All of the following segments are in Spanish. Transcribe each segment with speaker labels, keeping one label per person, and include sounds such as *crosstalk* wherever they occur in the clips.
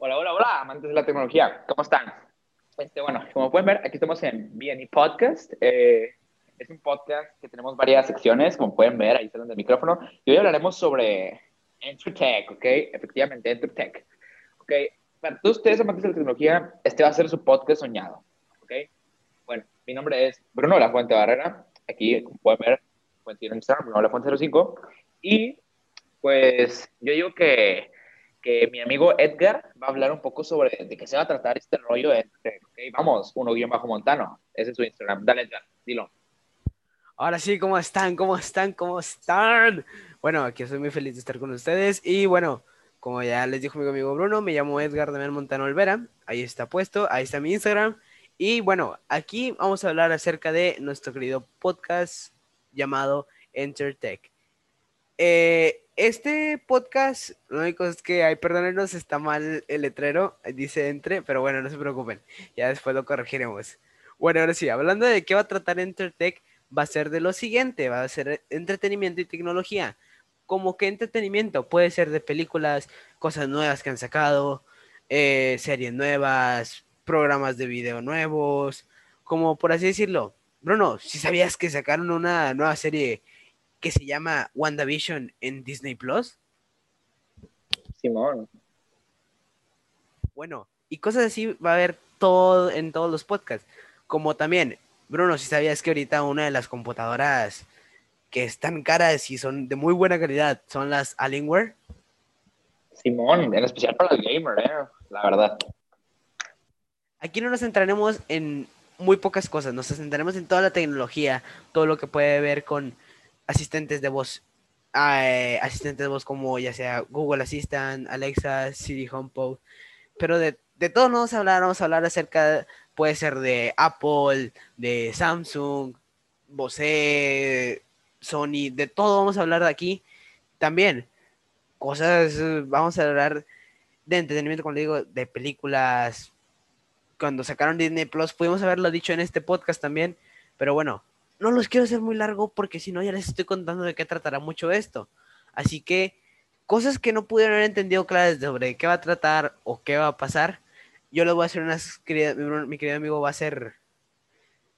Speaker 1: Hola, hola, hola, amantes de la tecnología, ¿cómo están? Este, bueno, como pueden ver, aquí estamos en BNE Podcast. Eh, es un podcast que tenemos varias secciones, como pueden ver, ahí está el micrófono. Y hoy hablaremos sobre EnterTech, ¿ok? Efectivamente, EnterTech. ¿Ok? Para todos ustedes, amantes de la tecnología, este va a ser su podcast soñado, ¿ok? Bueno, mi nombre es Bruno de la Fuente Barrera. Aquí, como pueden ver, en Instagram, Bruno de la Fuente 05. Y, pues, yo digo que mi amigo Edgar va a hablar un poco sobre de qué se va a tratar este rollo. De, okay, vamos, uno guion bajo montano. Ese es su Instagram. Dale, Edgar, dilo.
Speaker 2: Ahora sí, ¿cómo están? ¿Cómo están? ¿Cómo están? Bueno, aquí estoy muy feliz de estar con ustedes. Y bueno, como ya les dijo mi amigo Bruno, me llamo Edgar Damián Montano Olvera. Ahí está puesto, ahí está mi Instagram. Y bueno, aquí vamos a hablar acerca de nuestro querido podcast llamado EnterTech. Eh, este podcast, lo único es que, hay perdónenos, está mal el letrero, dice entre, pero bueno, no se preocupen, ya después lo corregiremos. Bueno, ahora sí, hablando de qué va a tratar Entertech, va a ser de lo siguiente, va a ser entretenimiento y tecnología. Como que entretenimiento puede ser de películas, cosas nuevas que han sacado, eh, series nuevas, programas de video nuevos, como por así decirlo. Bruno, si sabías que sacaron una nueva serie que se llama WandaVision en Disney Plus.
Speaker 1: Simón.
Speaker 2: Bueno, y cosas así va a haber todo en todos los podcasts. Como también, Bruno, si sabías que ahorita una de las computadoras que están caras y son de muy buena calidad son las Alienware.
Speaker 1: Simón, en especial para el gamer, eh, la verdad.
Speaker 2: Aquí no nos centraremos en muy pocas cosas, nos centraremos en toda la tecnología, todo lo que puede ver con asistentes de voz, eh, asistentes de voz como ya sea Google Assistant, Alexa, Siri HomePod, pero de, de todo no vamos a hablar, vamos a hablar acerca, puede ser de Apple, de Samsung, Bose, Sony, de todo vamos a hablar de aquí. También, cosas, vamos a hablar de entretenimiento, como digo, de películas. Cuando sacaron Disney Plus, pudimos haberlo dicho en este podcast también, pero bueno, no los quiero hacer muy largo porque si no ya les estoy contando de qué tratará mucho esto. Así que cosas que no pudieron haber entendido claras sobre qué va a tratar o qué va a pasar, yo les voy a hacer unas, mi querido amigo va a hacer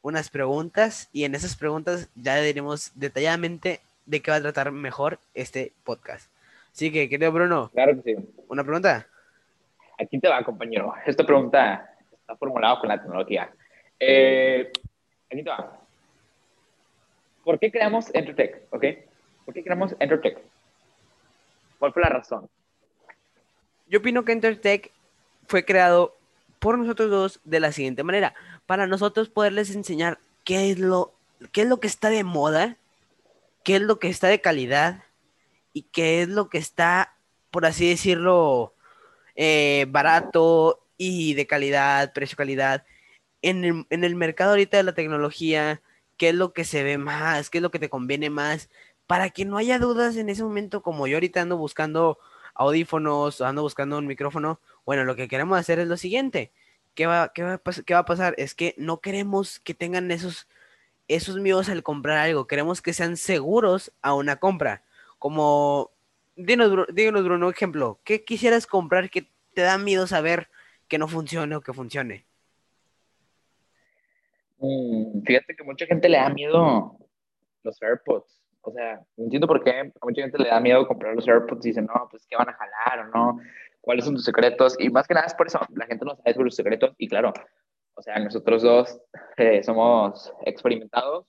Speaker 2: unas preguntas y en esas preguntas ya diremos detalladamente de qué va a tratar mejor este podcast. Así que, querido Bruno.
Speaker 1: Claro que sí.
Speaker 2: ¿Una pregunta?
Speaker 1: Aquí te va, compañero. Esta pregunta está formulada con la tecnología. Eh, aquí te va. ¿Por qué creamos Entertech? ¿Ok? ¿Por qué creamos Entertech? ¿Cuál fue la razón?
Speaker 2: Yo opino que Entertech fue creado por nosotros dos de la siguiente manera. Para nosotros poderles enseñar qué es lo, qué es lo que está de moda, qué es lo que está de calidad y qué es lo que está, por así decirlo, eh, barato y de calidad, precio-calidad. En el, en el mercado ahorita de la tecnología, qué es lo que se ve más, qué es lo que te conviene más, para que no haya dudas en ese momento, como yo ahorita ando buscando audífonos, ando buscando un micrófono, bueno, lo que queremos hacer es lo siguiente. ¿Qué va, qué va, qué va a pasar? Es que no queremos que tengan esos, esos miedos al comprar algo, queremos que sean seguros a una compra. Como, díganos, díganos Bruno, ejemplo, ¿qué quisieras comprar que te da miedo saber que no funcione o que funcione?
Speaker 1: Mm, fíjate que mucha gente le da miedo los AirPods. O sea, no entiendo por qué a mucha gente le da miedo comprar los AirPods y dicen, no, pues qué van a jalar o no, cuáles son tus secretos. Y más que nada es por eso, la gente no sabe sobre los secretos. Y claro, o sea, nosotros dos *laughs* eh, somos experimentados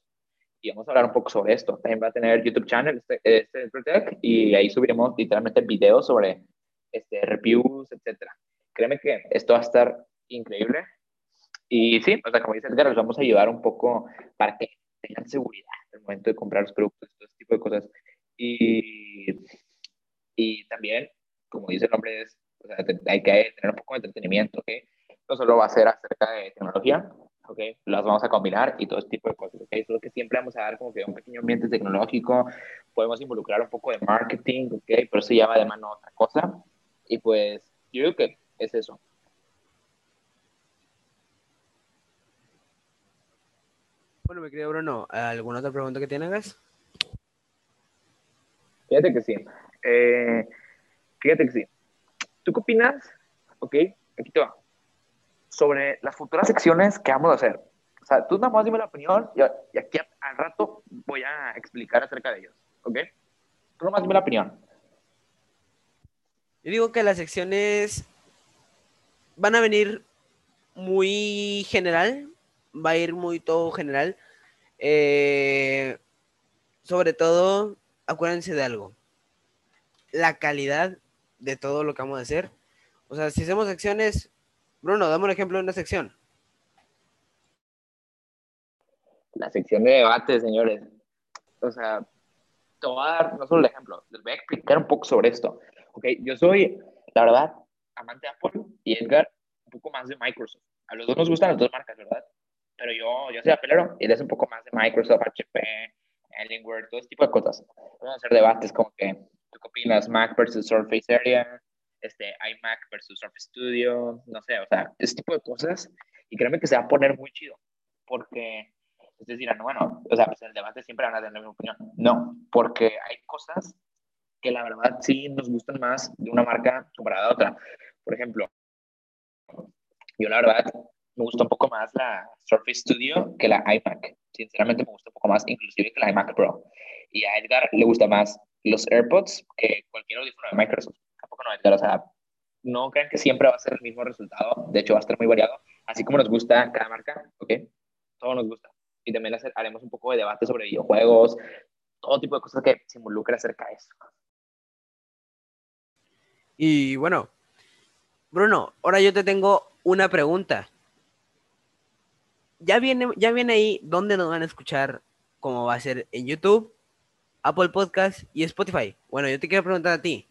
Speaker 1: y vamos a hablar un poco sobre esto. También va a tener YouTube channel, este, este Tech, y ahí subiremos literalmente videos sobre este, reviews, etcétera. Créeme que esto va a estar increíble. Y sí, o sea, como dice Edgar, les vamos a ayudar un poco para que tengan seguridad al momento de comprar los productos, todo ese tipo de cosas. Y, y también, como dice el nombre, es, o sea, hay que tener un poco de entretenimiento, ¿ok? No solo va a ser acerca de tecnología, ¿ok? Las vamos a combinar y todo ese tipo de cosas, ¿ok? Solo que siempre vamos a dar como que un pequeño ambiente tecnológico, podemos involucrar un poco de marketing, ¿ok? Pero eso ya va de mano otra cosa. Y pues, yo creo que es eso.
Speaker 2: Bueno, mi querido Bruno, ¿alguna otra pregunta que tienes?
Speaker 1: Fíjate que sí. Eh, fíjate que sí. ¿Tú qué opinas ¿ok? Aquí te va. Sobre las futuras secciones que vamos a hacer. O sea, tú nada más dime la opinión y, y aquí al rato voy a explicar acerca de ellos, ¿ok? Tú nada más dime la opinión.
Speaker 2: Yo digo que las secciones van a venir muy general, va a ir muy todo general. Eh, sobre todo, acuérdense de algo. La calidad de todo lo que vamos a hacer. O sea, si hacemos secciones, Bruno, dame un ejemplo de una sección.
Speaker 1: La sección de debate, señores. O sea, te voy a dar no solo el ejemplo, les voy a explicar un poco sobre esto. Ok, yo soy, la verdad, amante de Apple y Edgar un poco más de Microsoft. A los dos nos gustan las dos marcas, ¿verdad? Pero yo, yo soy apelero y es un poco más de Microsoft, HP, Alienware, todo ese tipo de cosas. Vamos a hacer debates como que, ¿tú qué opinas? Mac versus Surface Area, este, iMac versus Surface Studio, no sé, o sea, ese tipo de cosas. Y créeme que se va a poner muy chido, porque ustedes dirán, bueno, o sea, pues en el debate siempre van a tener mi opinión. No, porque hay cosas que la verdad sí nos gustan más de una marca comparada a otra. Por ejemplo, yo la verdad me gusta un poco más la Surface Studio que la iMac. Sinceramente me gusta un poco más, inclusive que la iMac Pro. Y a Edgar le gusta más los AirPods que cualquier audífono de Microsoft. Tampoco no, Edgar, o sea, no crean que siempre va a ser el mismo resultado. De hecho, va a estar muy variado. Así como nos gusta cada marca, ¿ok? Todo nos gusta. Y también haremos un poco de debate sobre videojuegos, todo tipo de cosas que se involucren acerca de eso.
Speaker 2: Y bueno, Bruno, ahora yo te tengo una pregunta. Ya viene, ya viene ahí dónde nos van a escuchar, cómo va a ser en YouTube, Apple Podcast y Spotify. Bueno, yo te quiero preguntar a ti.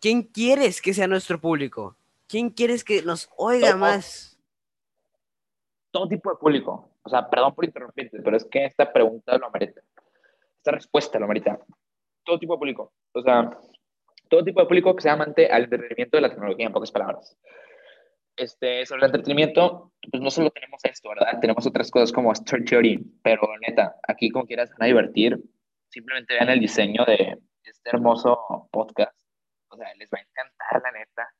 Speaker 2: ¿Quién quieres que sea nuestro público? ¿Quién quieres que nos oiga
Speaker 1: Todo.
Speaker 2: más?
Speaker 1: Todo tipo de público. O sea, perdón por interrumpirte, pero es que esta pregunta lo amerita. Esta respuesta lo amerita. Todo tipo de público. O sea, todo tipo de público que sea amante al entretenimiento de la tecnología, en pocas palabras. Este, sobre el entretenimiento, pues no solo tenemos esto, ¿verdad? Tenemos otras cosas como Star Theory, pero neta, aquí como quieras van a divertir, simplemente vean el diseño de este hermoso podcast. O sea, les va a encantar, la neta.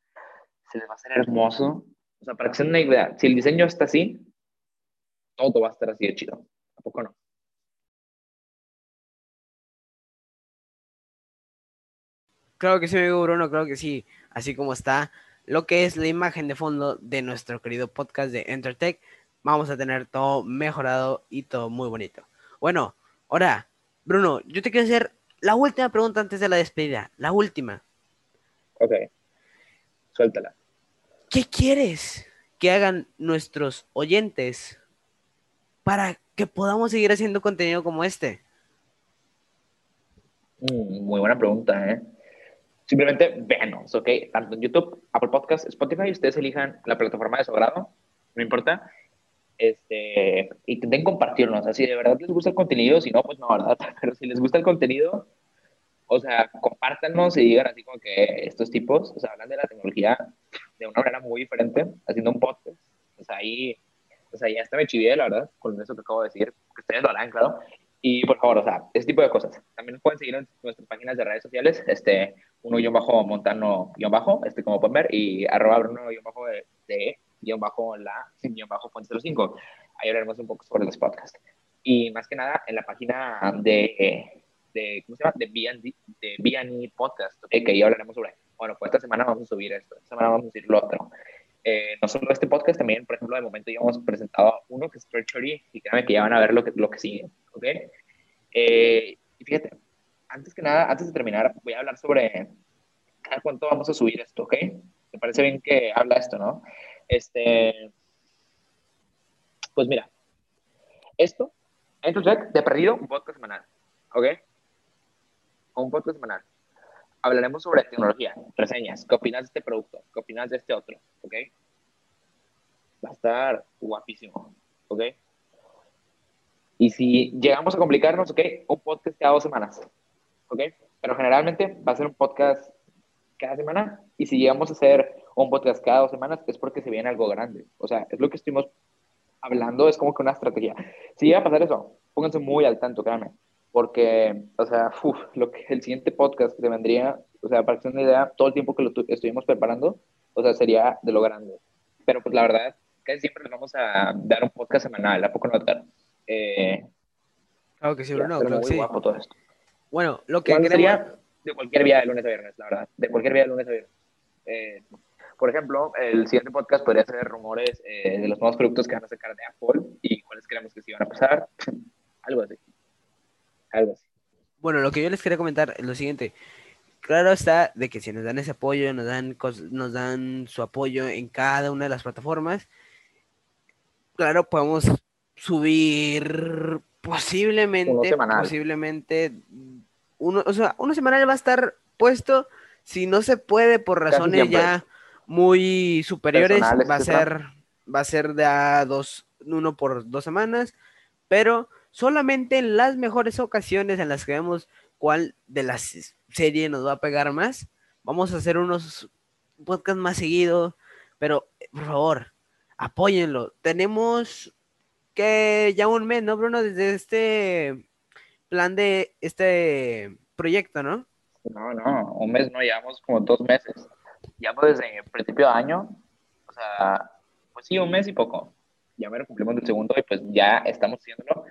Speaker 1: Se les va a hacer hermoso. O sea, para que se den una idea, si el diseño está así, todo va a estar así de chido. ¿A poco no?
Speaker 2: Claro que sí, amigo Bruno, claro que sí. Así como está lo que es la imagen de fondo de nuestro querido podcast de Entertech, vamos a tener todo mejorado y todo muy bonito. Bueno, ahora, Bruno, yo te quiero hacer la última pregunta antes de la despedida. La última.
Speaker 1: Ok. Suéltala.
Speaker 2: ¿Qué quieres que hagan nuestros oyentes para que podamos seguir haciendo contenido como este?
Speaker 1: Mm, muy buena pregunta, ¿eh? Simplemente véanos, ¿ok? Tanto en YouTube, Apple Podcast, Spotify, ustedes elijan la plataforma de su no importa. Este, intenten compartirnos, así de verdad les gusta el contenido, si no, pues no, ¿verdad? *laughs* Pero si les gusta el contenido, o sea, compártanos y digan así como que estos tipos, o sea, hablan de la tecnología de una manera muy diferente, haciendo un podcast. O sea, ahí, o sea, ya hasta me chivié, la verdad, con eso que acabo de decir, que ustedes lo harán, claro. Y por favor, o sea, ese tipo de cosas. También pueden seguir en nuestras páginas de redes sociales, este, uno guion bajo montano guion bajo, este como pueden ver, y arroba bruno guion bajo de, de guion bajo la *laughs* guion bajo fuente 05. Ahí hablaremos un poco sobre los podcasts. Y más que nada, en la página de, de ¿cómo se llama? De B&D, de B&E Podcast, ¿okay? que ahí hablaremos sobre, bueno, pues esta semana vamos a subir esto, esta semana vamos a subir lo otro. Eh, no solo este podcast, también, por ejemplo, de momento ya hemos presentado uno que es Treachery, y créanme que ya van a ver lo que, lo que sigue, ¿ok? Eh, y fíjate, antes que nada, antes de terminar, voy a hablar sobre cuánto vamos a subir esto, ¿ok? ¿Te parece bien que habla esto, no? Este, pues mira, esto, entonces, de perdido, un podcast semanal, ¿ok? Un podcast semanal. Hablaremos sobre tecnología, reseñas, qué opinas de este producto, qué opinas de este otro, ¿ok? Va a estar guapísimo, ¿ok? Y si llegamos a complicarnos, ¿ok? Un podcast cada dos semanas, ¿ok? Pero generalmente va a ser un podcast cada semana. Y si llegamos a hacer un podcast cada dos semanas, es porque se viene algo grande. O sea, es lo que estuvimos hablando, es como que una estrategia. Si llega a pasar eso, pónganse muy al tanto, créanme. Porque, o sea, uf, lo que el siguiente podcast que te vendría, o sea, para que se una idea, todo el tiempo que lo estuvimos preparando, O sea, sería de lo grande. Pero pues la verdad, casi siempre les vamos a dar un podcast semanal, ¿a poco no, eh,
Speaker 2: Claro que sí, Bruno, claro que sí.
Speaker 1: guapo todo esto.
Speaker 2: Bueno, lo que
Speaker 1: ¿Cuál
Speaker 2: queremos...
Speaker 1: sería de cualquier día de lunes a viernes, la verdad. De cualquier día de lunes a viernes. Eh, por ejemplo, el siguiente podcast podría ser rumores eh, de los nuevos productos que van a sacar de Apple y cuáles creemos que sí van a pasar. *laughs* Algo así. Algo así.
Speaker 2: Bueno, lo que yo les quería comentar es lo siguiente. Claro está de que si nos dan ese apoyo, nos dan, nos dan su apoyo en cada una de las plataformas, claro, podemos subir posiblemente, posiblemente, uno, o sea, uno semanal va a estar puesto, si no se puede por razones ya muy superiores,
Speaker 1: Personales,
Speaker 2: va a ser, va a ser de a dos, uno por dos semanas, pero solamente en las mejores ocasiones en las que vemos cuál de las series nos va a pegar más, vamos a hacer unos podcasts más seguidos, pero por favor, apóyenlo. Tenemos que ya un mes, ¿no, Bruno? Desde este plan de este proyecto, ¿no?
Speaker 1: No, no, un mes no, llevamos como dos meses. Llevamos desde el principio de año, o sea, pues sí, un mes y poco. Ya me lo cumplimos el segundo y pues ya estamos haciéndolo.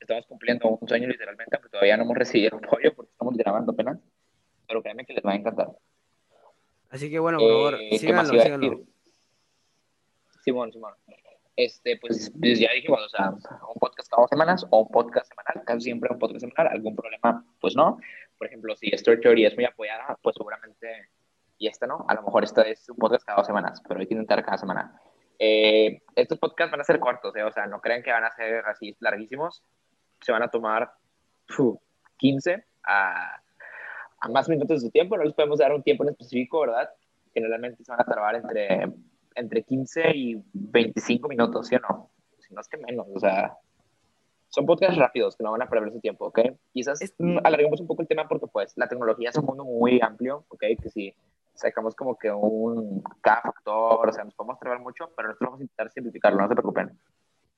Speaker 1: Estamos cumpliendo un sueño literalmente, aunque todavía no hemos recibido apoyo porque estamos grabando apenas. Pero créanme que les va a encantar.
Speaker 2: Así que bueno, por favor,
Speaker 1: Eh, ¿qué más
Speaker 2: síganlo, síganlo.
Speaker 1: Simón, Simón. Este, pues, pues ya dijimos, o sea, un podcast cada dos semanas o un podcast semanal, casi siempre un podcast semanal, algún problema, pues no. Por ejemplo, si Story Theory es muy apoyada, pues seguramente, y esta no, a lo mejor esta es un podcast cada dos semanas, pero hay que intentar cada semana. Eh, estos podcasts van a ser cortos, eh, o sea, no crean que van a ser así larguísimos, se van a tomar fu, 15 a, a más minutos de su tiempo, no les podemos dar un tiempo en específico, ¿verdad? Generalmente se van a trabar entre, entre 15 y 25 minutos, ¿sí o no? Si no es que menos, o sea, son podcasts rápidos que no van a perder su tiempo, ¿ok? Quizás
Speaker 2: Es-
Speaker 1: mm, alarguemos un poco el tema porque, pues, la tecnología es un mundo muy amplio, ¿ok? Que si sacamos como que un cada factor, o sea, nos podemos trabar mucho, pero nosotros vamos a intentar simplificarlo, no se preocupen.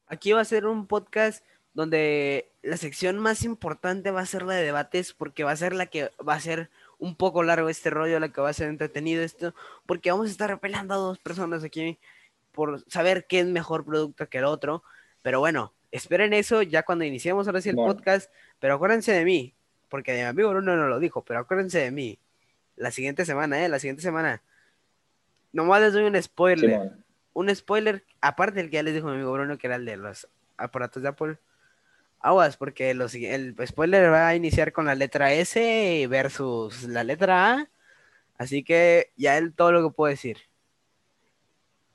Speaker 2: Aquí va a ser un podcast donde la sección más importante va a ser la de debates, porque va a ser la que va a ser un poco largo este rollo, la que va a ser entretenido esto, porque vamos a estar repelando a dos personas aquí por saber qué es mejor producto que el otro. Pero bueno, esperen eso ya cuando iniciemos ahora sí el
Speaker 1: Bueno.
Speaker 2: podcast, pero acuérdense de mí, porque mi amigo Bruno no lo dijo, pero acuérdense de mí. La siguiente semana, ¿eh? La siguiente semana. Nomás les doy un spoiler un spoiler, aparte del que ya les dijo mi amigo Bruno, que era el de los aparatos de Apple. Aguas, porque los, el spoiler va a iniciar con la letra S versus la letra A. Así que ya es todo lo que puedo decir.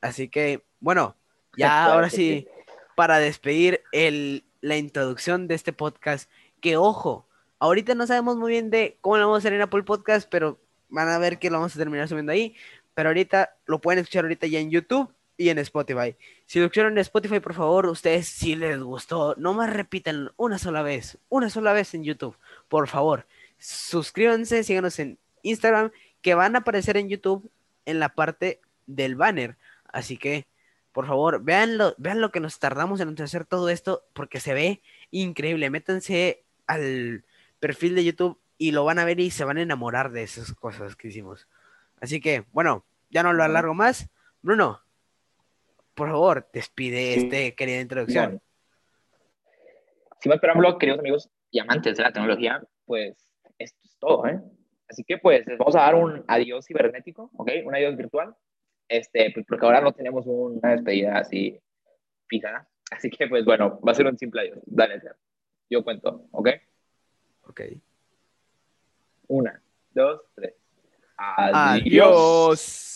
Speaker 2: Así que, bueno, *laughs* ya ahora sí, para despedir el, la introducción de este podcast, que ojo, ahorita no sabemos muy bien de cómo lo vamos a hacer en Apple Podcast, pero van a ver que lo vamos a terminar subiendo ahí. Pero ahorita lo pueden escuchar ahorita ya en YouTube y en Spotify. Si lo escucharon en Spotify, por favor, ustedes si les gustó, no más repiten una sola vez, una sola vez en YouTube, por favor. Suscríbanse, síganos en Instagram, que van a aparecer en YouTube en la parte del banner. Así que, por favor, vean lo, vean lo que nos tardamos en hacer todo esto, porque se ve increíble. Métanse al perfil de YouTube y lo van a ver y se van a enamorar de esas cosas que hicimos. Así que, bueno, ya no lo alargo más. Bruno, por favor, despide
Speaker 1: Sí.
Speaker 2: este querida introducción.
Speaker 1: Simón. Sin más preámbulo, queridos amigos y amantes de la tecnología, pues esto es todo, ¿eh? Así que pues les vamos a dar un adiós cibernético, ¿ok? Un adiós virtual, este, pues, porque ahora no tenemos una despedida así fija. Así que pues bueno, va a ser un simple adiós. Dale, yo cuento, ¿ok?
Speaker 2: Ok.
Speaker 1: Una, dos, tres.
Speaker 2: Adiós.